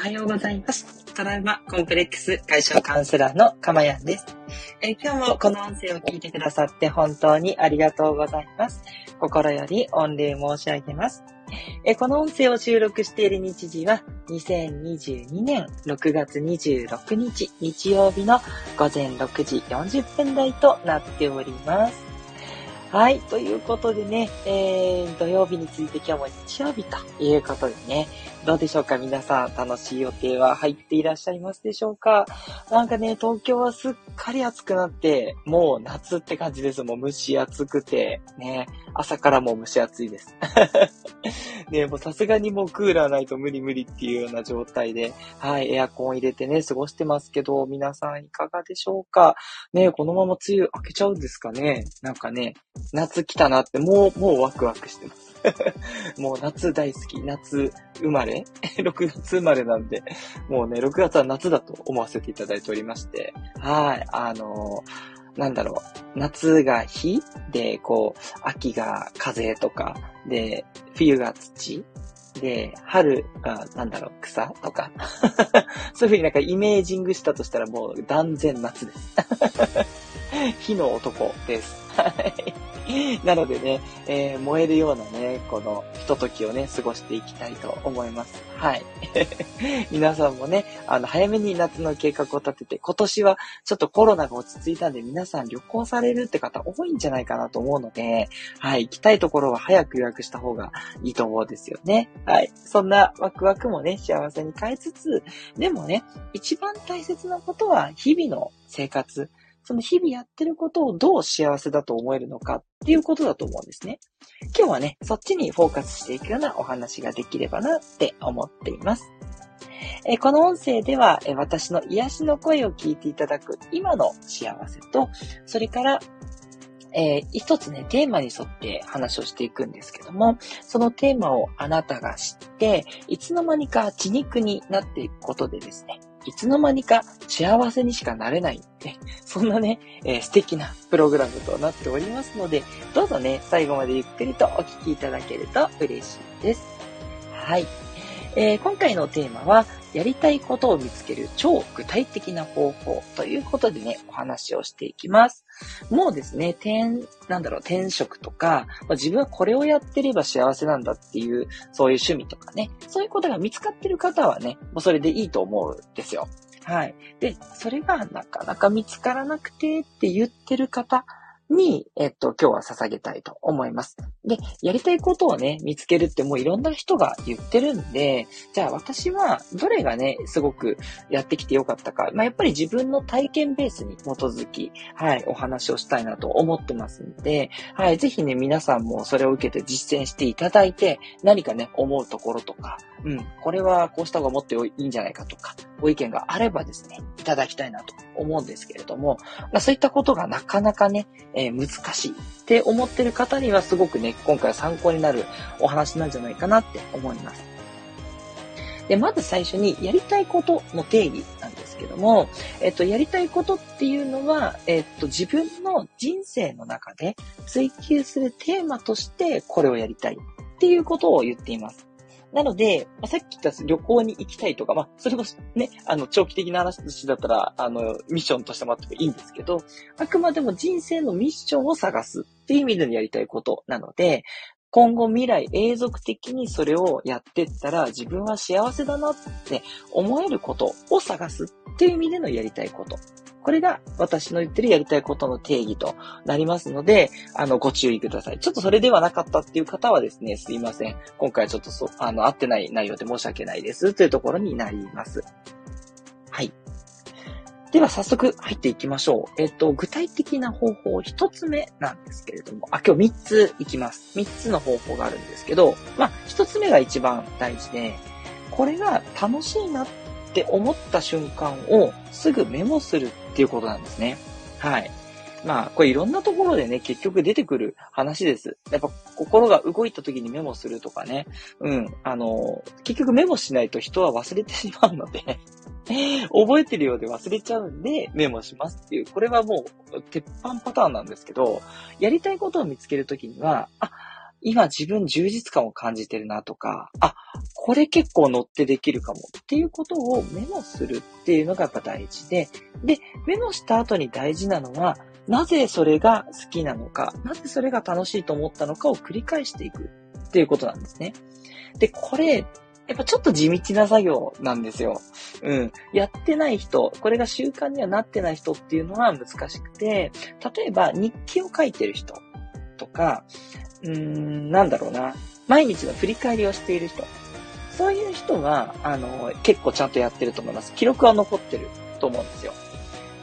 はようございます。トラウマコンプレックス解消カウンセラーのかまやんです。え今日もこの音声を聞いてくださって本当にありがとうございます。心より御礼申し上げます。えこの音声を収録している日時は2022年6月26日日曜日の午前6時40分台となっております。はい。ということでね、えー、土曜日について今日も日曜日ということでね、どうでしょうか皆さん、楽しい予定は入っていらっしゃいますでしょうか？なんかね、東京はすっかり暑くなって、もう夏って感じです。もう蒸し暑くて、ね、朝からもう蒸し暑いです。ね、もうさすがにもうクーラーないと無理無理っていうような状態で、はい、エアコン入れてね、過ごしてますけど、皆さんいかがでしょうか？ね、このまま梅雨明けちゃうんですかね？なんかね、夏来たなって、もう、もうワクワクしてます。もう夏大好き。夏生まれ ?6 月生まれなんで、もうね、6月は夏だと思わせていただいておりまして、はい、あのー、なんだろう、夏が火で、こう、秋が風とか、で、冬が土で、春が、なんだろう、草とか。そういう風になんかイメージングしたとしたらもう断然夏です。火の男です。はい。なのでね、えー、燃えるようなね、このひとときをね、過ごしていきたいと思います。はい。皆さんもね、あの、早めに夏の計画を立てて、今年はちょっとコロナが落ち着いたんで、皆さん旅行されるって方多いんじゃないかなと思うので、はい、行きたいところは早く予約した方がいいと思うんですよね。はい。そんなワクワクもね、幸せに変えつつ、でもね、一番大切なことは日々の生活。その日々やってることをどう幸せだと思えるのかっていうことだと思うんですね。今日はね、そっちにフォーカスしていくようなお話ができればなって思っています。えこの音声では、え私の癒しの声を聞いていただく今の幸せと、それから、えー、一つね、テーマに沿って話をしていくんですけども、そのテーマをあなたが知って、いつの間にか血肉になっていくことでですね、いつの間にか幸せにしかなれない、ね、そんなね、えー、素敵なプログラムとなっておりますので、どうぞね、最後までゆっくりとお聴きいただけると嬉しいです。はい。えー、今回のテーマは、やりたいことを見つける超具体的な方法ということでね、お話をしていきます。もうですね、転、なんだろう、転職とか、ま、自分はこれをやってれば幸せなんだっていう、そういう趣味とかね、そういうことが見つかってる方はね、もうそれでいいと思うんですよ。はい。で、それがなかなか見つからなくてって言ってる方に、えっと、今日は捧げたいと思います。で、やりたいことをね、見つけるってもういろんな人が言ってるんで、じゃあ私はどれがね、すごくやってきてよかったか、まあ、やっぱり自分の体験ベースに基づき、はい、お話をしたいなと思ってますんで、はい、ぜひね、皆さんもそれを受けて実践していただいて、何かね、思うところとか、うん、これはこうした方がもっといいんじゃないかとか、ご意見があればですね、いただきたいなと思うんですけれども、まあ、そういったことがなかなかね、ー、難しいって思ってる方にはすごくね、今回は参考になるお話なんじゃないかなって思います。で、まず最初にやりたいことの定義なんですけども、えっと、やりたいことっていうのは、えっと、自分の人生の中で追求するテーマとしてこれをやりたいっていうことを言っています。なので、まあ、さっき言った旅行に行きたいとか、まあ、それこそね、あの、長期的な話だったら、あの、ミッションとしてもあってもいいんですけど、あくまでも人生のミッションを探すっていう意味でのやりたいことなので、今後未来永続的にそれをやってったら自分は幸せだなって思えることを探すっていう意味でのやりたいこと。これが私の言ってるやりたいことの定義となりますので、あの、ご注意ください。ちょっとそれではなかったっていう方はですね、すいません。今回ちょっとそ、あの、合ってない内容で申し訳ないですというところになります。はい。では早速入っていきましょう。えっ、と、具体的な方法一つ目なんですけれども、あ、今日三ついきます。三つの方法があるんですけど、まあ、一つ目が一番大事で、これが楽しいなっって思った瞬間をすぐメモするっていうことなんですね。はい。まあ、これいろんなところでね、結局出てくる話です。やっぱ心が動いた時にメモするとかね。うん。あの、結局メモしないと人は忘れてしまうので 覚えてるようで忘れちゃうんでメモしますっていう、これはもう鉄板パターンなんですけど、やりたいことを見つけるときには、あ、今自分充実感を感じてるなとか、あ、これ結構乗ってできるかもっていうことをメモするっていうのがやっぱ大事で、で、メモした後に大事なのは、なぜそれが好きなのか、なぜそれが楽しいと思ったのかを繰り返していくっていうことなんですね。で、これ、やっぱちょっと地道な作業なんですよ。うん。やってない人、これが習慣にはなってない人っていうのは難しくて、例えば日記を書いてる人とか、うーん、なんだろうな。毎日の振り返りをしている人。そういう人は、あの、結構ちゃんとやってると思います。記録は残ってると思うんですよ。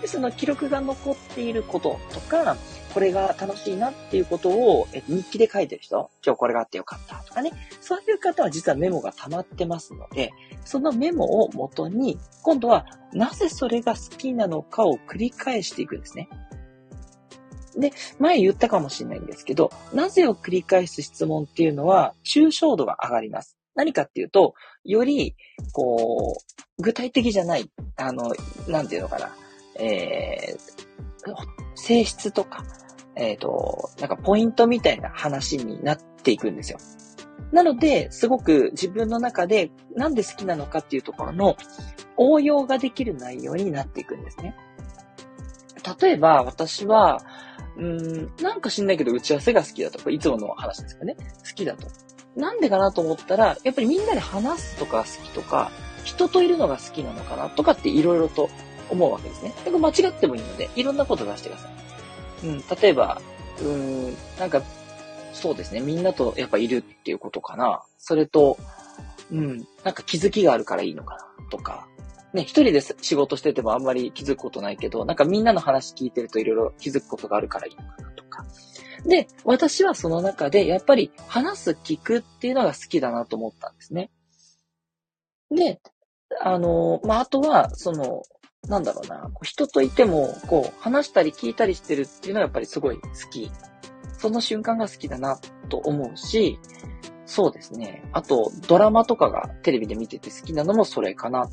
で、その記録が残っていることとか、これが楽しいなっていうことを日記で書いてる人、今日これがあってよかったとかね、そういう方は実はメモが溜まってますので、そのメモを元に、今度はなぜそれが好きなのかを繰り返していくんですね。で、前言ったかもしれないんですけど、なぜを繰り返す質問っていうのは、抽象度が上がります。何かっていうと、より、こう、具体的じゃない、あの、なんていうのかな、えー、性質とか、えっ、ー、と、なんかポイントみたいな話になっていくんですよ。なので、すごく自分の中でなんで好きなのかっていうところの応用ができる内容になっていくんですね。例えば、私は、うん、なんか知んないけど打ち合わせが好きだとか、いつもの話ですかね。好きだと。なんでかなと思ったら、やっぱりみんなで話すとか好きとか、人といるのが好きなのかなとかっていろいろと思うわけですね。でも間違ってもいいので、いろんなこと出してください。うん、例えば、うん、なんか、そうですね。みんなとやっぱいるっていうことかな。それと、うん、なんか気づきがあるからいいのかなとか、ね、一人で仕事しててもあんまり気づくことないけど、なんかみんなの話聞いてるといろいろ気づくことがあるからいいのかなとか。で、私はその中でやっぱり話す、聞くっていうのが好きだなと思ったんですね。で、あの、まあ、あとは、その、なんだろうな、人といても、こう、話したり聞いたりしてるっていうのはやっぱりすごい好き。その瞬間が好きだなと思うし、そうですね。あと、ドラマとかがテレビで見てて好きなのもそれかな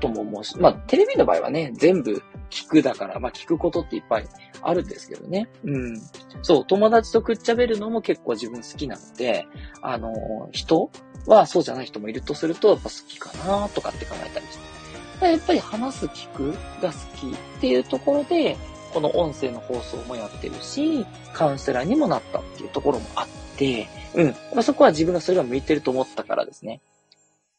とも思うし、まあ、テレビの場合はね、全部聞くだから、まあ、聞くことっていっぱいあるんですけどね。うん。そう、友達とくっちゃべるのも結構自分好きなので、あの、人はそうじゃない人もいるとすると、やっぱ好きかなとかって考えたりして。やっぱり話す、聞くが好きっていうところで、この音声の放送もやってるし、カウンセラーにもなったっていうところもあって、うん。まあ、そこは自分がそれが向いてると思ったからですね。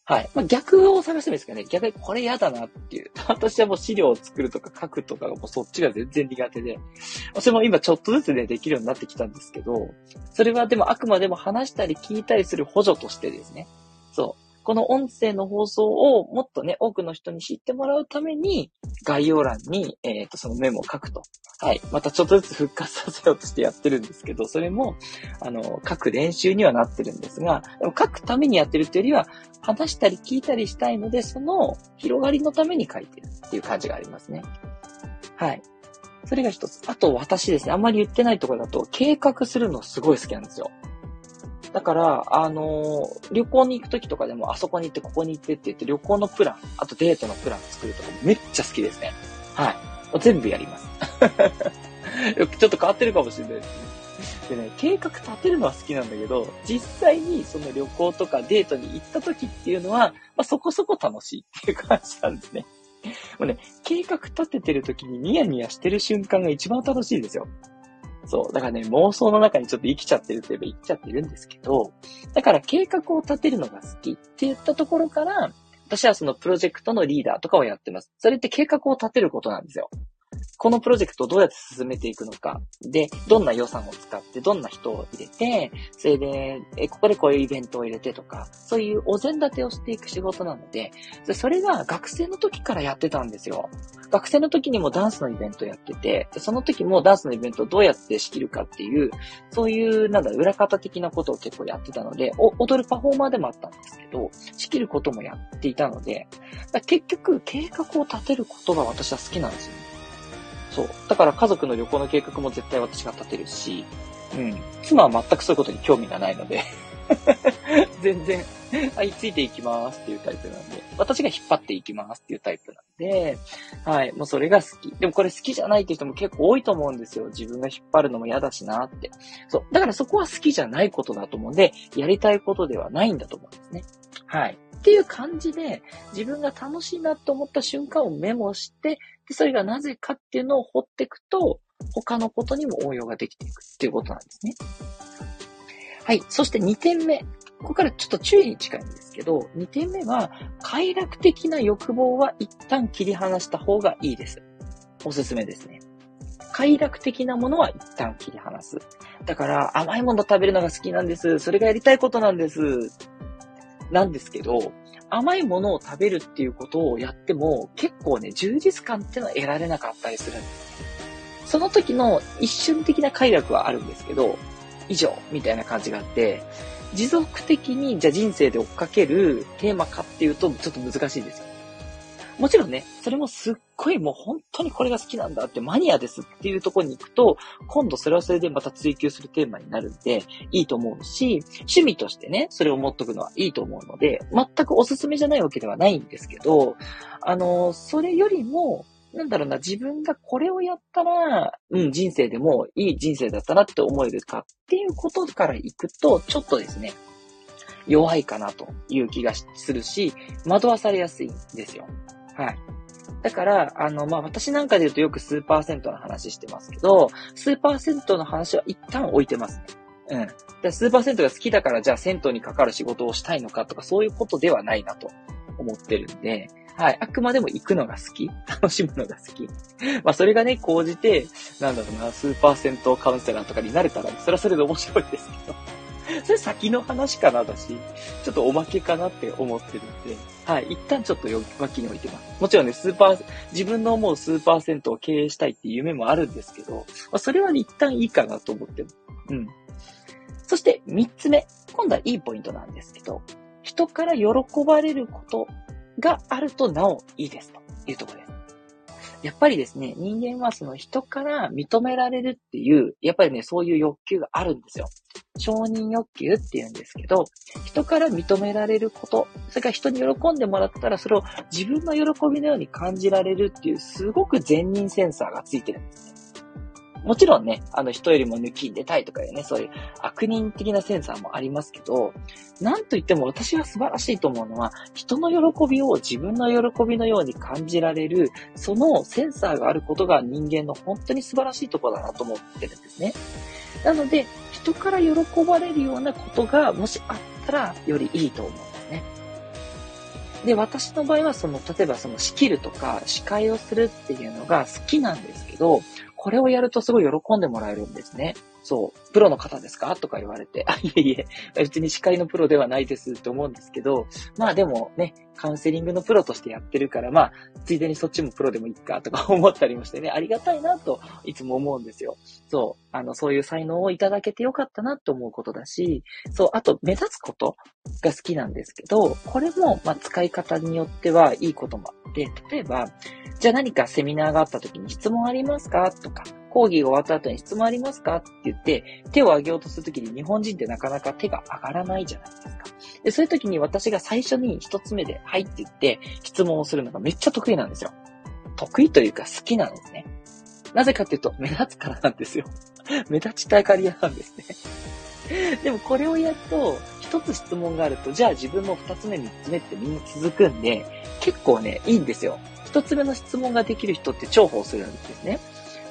はい。まあ、逆を探してもいいですかね。逆にこれ嫌だなっていう。私はもう資料を作るとか書くとかもうそっちが全然苦手で。私も今ちょっとずつね、できるようになってきたんですけど、それはでもあくまでも話したり聞いたりする補助としてですね。そう。この音声の放送をもっとね、多くの人に知ってもらうために、概要欄に、えっ、ー、と、そのメモを書くと。はい。またちょっとずつ復活させようとしてやってるんですけど、それも、あの、書く練習にはなってるんですが、でも書くためにやってるっていうよりは、話したり聞いたりしたいので、その広がりのために書いてるっていう感じがありますね。はい。それが一つ。あと私ですね、あんまり言ってないところだと、計画するのすごい好きなんですよ。だから、あのー、旅行に行くときとかでも、あそこに行って、ここに行ってって言って、旅行のプラン、あとデートのプラン作るとかめっちゃ好きですね。はい。全部やります。ちょっと変わってるかもしれないですね。でね、計画立てるのは好きなんだけど、実際にその旅行とかデートに行った時っていうのは、まあ、そこそこ楽しいっていう感じなんですね。もうね、計画立ててる時にニヤニヤしてる瞬間が一番楽しいですよ。そう。だからね、妄想の中にちょっと生きちゃってるといえば生きちゃってるんですけど、だから計画を立てるのが好きって言ったところから、私はそのプロジェクトのリーダーとかをやってます。それって計画を立てることなんですよ。このプロジェクトをどうやって進めていくのか。で、どんな予算を使って、どんな人を入れて、それで、え、ここでこういうイベントを入れてとか、そういうお膳立てをしていく仕事なので、それが学生の時からやってたんですよ。学生の時にもダンスのイベントやってて、その時もダンスのイベントをどうやって仕切るかっていう、そういう、なんだ、裏方的なことを結構やってたので、踊るパフォーマーでもあったんですけど、仕切ることもやっていたので、結局、計画を立てることが私は好きなんですよ。そう。だから家族の旅行の計画も絶対私が立てるし、うん。妻は全くそういうことに興味がないので 全然はい、ついていきますっていうタイプなんで、私が引っ張っていきますっていうタイプなんで、はい、もうそれが好き。でもこれ好きじゃないっていう人も結構多いと思うんですよ。自分が引っ張るのも嫌だしなって。そう。だからそこは好きじゃないことだと思うんで、やりたいことではないんだと思うんですね。はい。っていう感じで、自分が楽しいなと思った瞬間をメモして、で、それがなぜかっていうのを掘っていくと、他のことにも応用ができていくっていうことなんですね。はい。そして2点目。ここからちょっと注意に近いんですけど、2点目は、快楽的な欲望は一旦切り離した方がいいです。おすすめですね。快楽的なものは一旦切り離す。だから、甘いもの食べるのが好きなんです。それがやりたいことなんです。なんですけど、甘いものを食べるっていうことをやっても、結構ね、充実感っていうのは得られなかったりするんです。その時の一瞬的な快楽はあるんですけど、以上みたいな感じがあって、持続的にじゃあ人生で追っかけるテーマかっていうとちょっと難しいんですよ。もちろんね、それもすっごいもう本当にこれが好きなんだってマニアですっていうところに行くと、今度それはそれでまた追求するテーマになるんで、いいと思うし、趣味としてね、それを持っとくのはいいと思うので、全くおすすめじゃないわけではないんですけど、あの、それよりも、なんだろうな、自分がこれをやったら、うん、人生でもいい人生だったなって思えるかっていうことからいくと、ちょっとですね、弱いかなという気がするし、惑わされやすいんですよ。はい。だから、あの、まあ、私なんかで言うとよく数パーセントの話してますけど、数パーセントの話は一旦置いてますね。うん。で数パーセントが好きだから、じゃあ銭湯にかかる仕事をしたいのかとか、そういうことではないなと思ってるんで、はい。あくまでも行くのが好き。楽しむのが好き。まあ、それがね、講じて、なんだろうな、スーパー銭湯カウンセラーとかになれたら、それはそれで面白いですけど。それ先の話かなだし、ちょっとおまけかなって思ってるんで、はい。一旦ちょっと脇に置いてます。もちろんね、スーパー、自分の思うスーパー銭湯を経営したいっていう夢もあるんですけど、まあ、それは、一旦いいかなと思ってます。うん。そして、三つ目。今度はいいポイントなんですけど、人から喜ばれることがあるとなおいいですというところです。やっぱりですね、人間はその人から認められるっていう、やっぱりね、そういう欲求があるんですよ。承認欲求って言うんですけど、人から認められること、それから人に喜んでもらったらそれを自分の喜びのように感じられるっていう、すごく善人センサーがついてるんですね。もちろんね、あの人よりも抜きんでたいとかいうね、そういう悪人的なセンサーもありますけど、なんといっても私は素晴らしいと思うのは、人の喜びを自分の喜びのように感じられる、そのセンサーがあることが人間の本当に素晴らしいところだなと思ってるんですね。なので、人から喜ばれるようなことがもしあったら、よりいいと思うんですね。で、私の場合は、その、例えばその仕切るとか、司会をするっていうのが好きなんですけど、これをやるとすごい喜んでもらえるんですね。そう、プロの方ですか？とか言われて、あ、いえいえ、別に司会のプロではないですと思うんですけど、まあでもね、カウンセリングのプロとしてやってるから、まあ、ついでにそっちもプロでもいいかとか思ったりもしてね、ありがたいなといつも思うんですよ。そう、あの、そういう才能をいただけてよかったなと思うことだし、そう、あと目立つことが好きなんですけど、これも、まあ、使い方によってはいいこともあって、例えば、じゃあ何かセミナーがあった時に質問ありますか？とか、講義が終わった後に質問ありますか？って言って、手を挙げようとするときに日本人ってなかなか手が上がらないじゃないですか。で、そういう時に私が最初に一つ目で、はいって言って質問をするのがめっちゃ得意なんですよ。得意というか好きなんですね。なぜかっていうと、目立つからなんですよ。目立ちたがり屋なんですね。でもこれをやると、一つ質問があると、じゃあ自分も二つ目、三つ目ってみんな続くんで、結構ね、いいんですよ。一つ目の質問ができる人って重宝するんですね。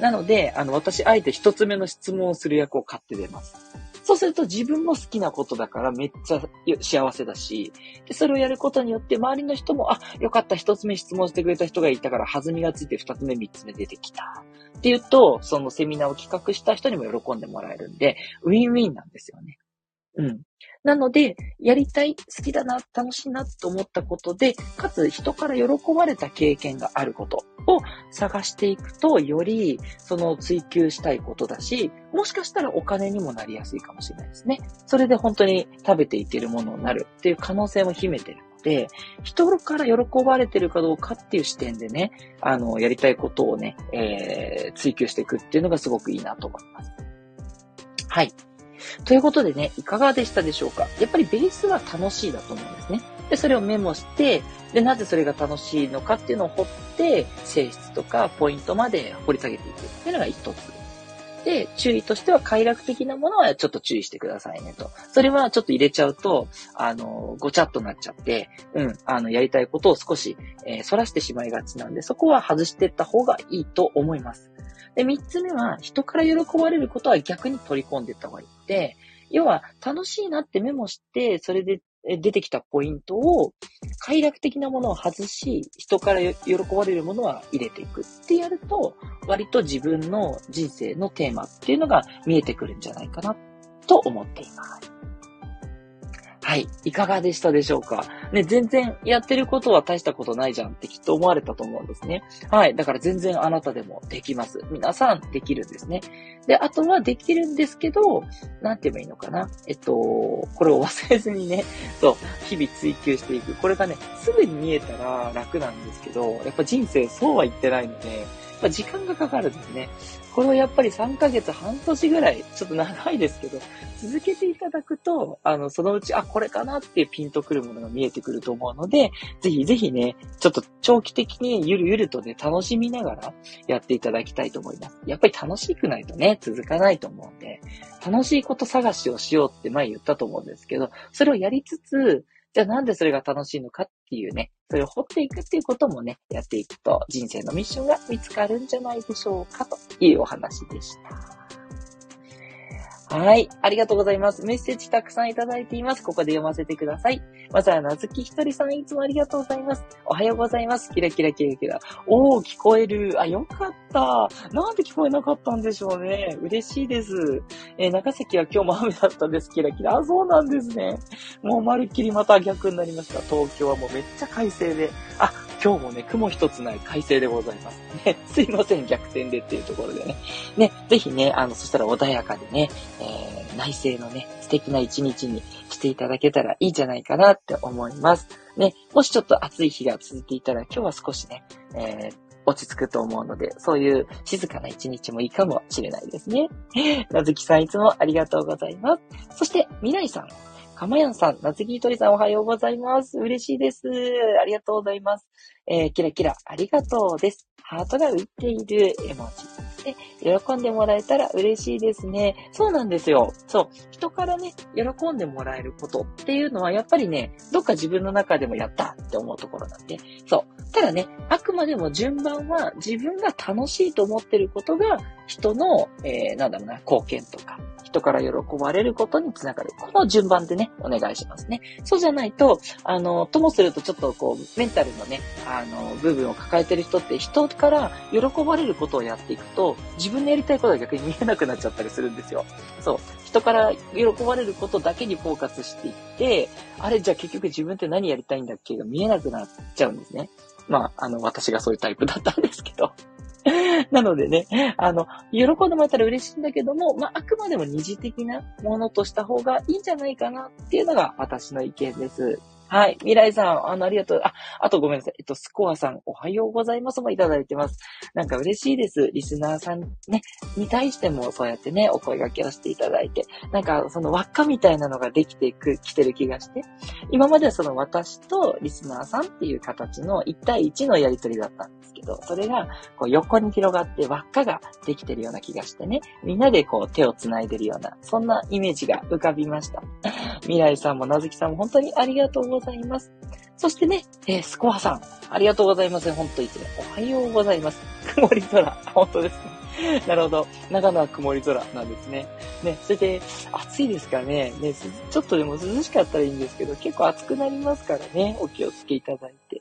なので、あの、私、あえて一つ目の質問をする役を買って出ます。そうすると自分も好きなことだからめっちゃ幸せだし、それをやることによって周りの人も、あ、よかった、一つ目質問してくれた人がいたから弾みがついて二つ目、三つ目出てきた。っていうと、そのセミナーを企画した人にも喜んでもらえるんで、ウィンウィンなんですよね。うん。なので、やりたい、好きだな、楽しいなと思ったことで、かつ人から喜ばれた経験があることを探していくと、よりその追求したいことだし、もしかしたらお金にもなりやすいかもしれないですね。それで本当に食べていけるものになるっていう可能性も秘めてるので、人から喜ばれてるかどうかっていう視点でね、あの、やりたいことをね、えー、追求していくっていうのがすごくいいなと思います。はい。ということでね、いかがでしたでしょうか？やっぱりベースは楽しいだと思うんですね。で、それをメモして、で、なぜそれが楽しいのかっていうのを掘って、性質とかポイントまで掘り下げていくっていうのが一つ。で、注意としては快楽的なものはちょっと注意してくださいねと。それはちょっと入れちゃうと、あの、ごちゃっとなっちゃって、うん、あの、やりたいことを少し、えー、反らしてしまいがちなんで、そこは外していった方がいいと思います。で、三つ目は、人から喜ばれることは逆に取り込んでいった方がいいって、要は、楽しいなってメモして、それで出てきたポイントを、快楽的なものを外し、人から喜ばれるものは入れていくってやると、割と自分の人生のテーマっていうのが見えてくるんじゃないかなと思っています。はい。いかがでしたでしょうか？ね、全然やってることは大したことないじゃんってきっと思われたと思うんですね。はい。だから全然あなたでもできます。皆さんできるんですね。で、あとはできるんですけど、なんて言えばいいのかな？えっと、これを忘れずにね、そう、日々追求していく。これがね、すぐに見えたら楽なんですけど、やっぱ人生そうは言ってないので、ま時間がかかるんですね。これをやっぱり3ヶ月、半年ぐらい、ちょっと長いですけど、続けていただくと、あの、そのうち、あ、これかなってピンとくるものが見えてくると思うので、ぜひぜひね、ちょっと長期的にゆるゆるとね、楽しみながらやっていただきたいと思います。やっぱり楽しくないとね、続かないと思うんで、楽しいこと探しをしようって前言ったと思うんですけど、それをやりつつ、じゃあなんでそれが楽しいのかっていうね、それを掘っていくっていうこともね、やっていくと人生のミッションが見つかるんじゃないでしょうかというお話でした。はい。ありがとうございます。メッセージたくさんいただいています。ここで読ませてください。まずは、なずきひとりさん、いつもありがとうございます。おはようございます。キラキラキラキラ。おー、聞こえる。あ、よかった。なんで聞こえなかったんでしょうね。嬉しいです。えー、長崎は今日も雨だったんです。キラキラ。あ、そうなんですね。もうまるっきりまた逆になりました。東京はもうめっちゃ快晴で。あ、今日もね、雲一つない快晴でございます。ね、すいません、逆転でっていうところでね。ね、ぜひね、あの、そしたら穏やかでね、えー、内政のね、素敵な一日にしていただけたらいいんじゃないかなって思います。ね、もしちょっと暑い日が続いていたら、今日は少しね、えー、落ち着くと思うので、そういう静かな一日もいいかもしれないですね。なずきさんいつもありがとうございます。そして、未来さん。かまやんさん、夏木とりさんおはようございます。嬉しいです。ありがとうございます。えー、キラキラ、ありがとうです。ハートが浮いている絵文字。で、喜んでもらえたら嬉しいですね。そうなんですよ。そう。人からね、喜んでもらえることっていうのは、やっぱりね、どっか自分の中でもやったって思うところなんで。そう。ただね、あくまでも順番は自分が楽しいと思ってることが、人の、えー、なんだろうな、貢献とか、人から喜ばれることにつながる。この順番でね、お願いしますね。そうじゃないと、あの、ともするとちょっとこう、メンタルのね、あの、部分を抱えてる人って人から喜ばれることをやっていくと、自分のやりたいことが逆に見えなくなっちゃったりするんですよ。そう。人から喜ばれることだけにフォーカスしていって、あれ、じゃあ結局自分って何やりたいんだっけが見えなくなっちゃうんですね。まあ、あの、私がそういうタイプだったんですけど。なのでね、あの、喜んでもらったら嬉しいんだけども、まあ、あくまでも二次的なものとした方がいいんじゃないかなっていうのが私の意見です。はい。未来さん、あの、ありがとう。あ、あとごめんなさい。えっと、スコアさん、おはようございますもいただいてます。なんか嬉しいです。リスナーさんね、に対してもそうやってね、お声掛けをしていただいて、なんかその輪っかみたいなのができてく、来てる気がして、今まではその私とリスナーさんっていう形の1対1のやりとりだったんですけど、それがこう横に広がって輪っかができてるような気がしてね、みんなでこう手を繋いでるような、そんなイメージが浮かびました。未来さんもなずきさんも本当にありがとうございます。ございますそしてね、えー、スコアさん、ありがとうございます。本当におはようございます。曇り空。本当ですね。なるほど。長野は曇り空なんですね。ね、それで、暑いですからね。ね、ちょっとでも涼しかったらいいんですけど、結構暑くなりますからね。お気をつけいただいて。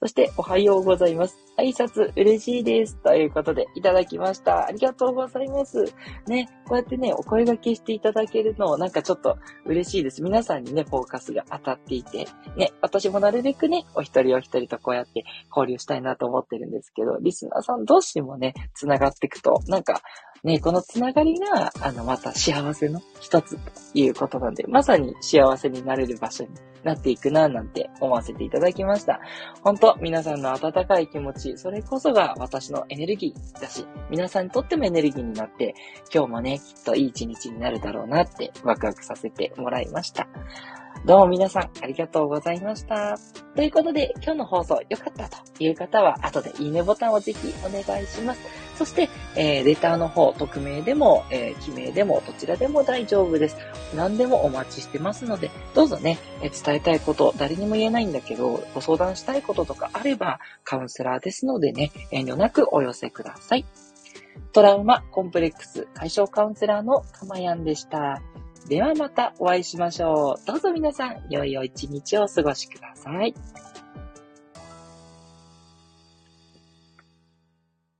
そして、おはようございます。挨拶嬉しいです。ということで、いただきました。ありがとうございます。ね、こうやってね、お声掛けしていただけるのを、なんかちょっと嬉しいです。皆さんにね、フォーカスが当たっていて、ね、私もなるべくね、お一人お一人とこうやって交流したいなと思ってるんですけど、リスナーさん同士もね、繋がっていくと、なんか、ね、このつながりが、あの、また幸せの一つということなんで、まさに幸せになれる場所になっていくな、なんて思わせていただきました。本当皆さんの温かい気持ち、それこそが私のエネルギーだし、皆さんにとってもエネルギーになって、今日もね、きっといい一日になるだろうなってワクワクさせてもらいました。どうも皆さんありがとうございました。ということで、今日の放送良かったという方は、後でいいねボタンをぜひお願いします。そして、えー、レターの方、匿名でも、えー、記名でも、どちらでも大丈夫です。何でもお待ちしてますので、どうぞね、えー、伝えたいこと、誰にも言えないんだけど、ご相談したいこととかあれば、カウンセラーですのでね、遠慮なくお寄せください。トラウマ、コンプレックス解消カウンセラーのかまやんでした。ではまたお会いしましょう。どうぞ皆さん、良いお一日をお過ごしください。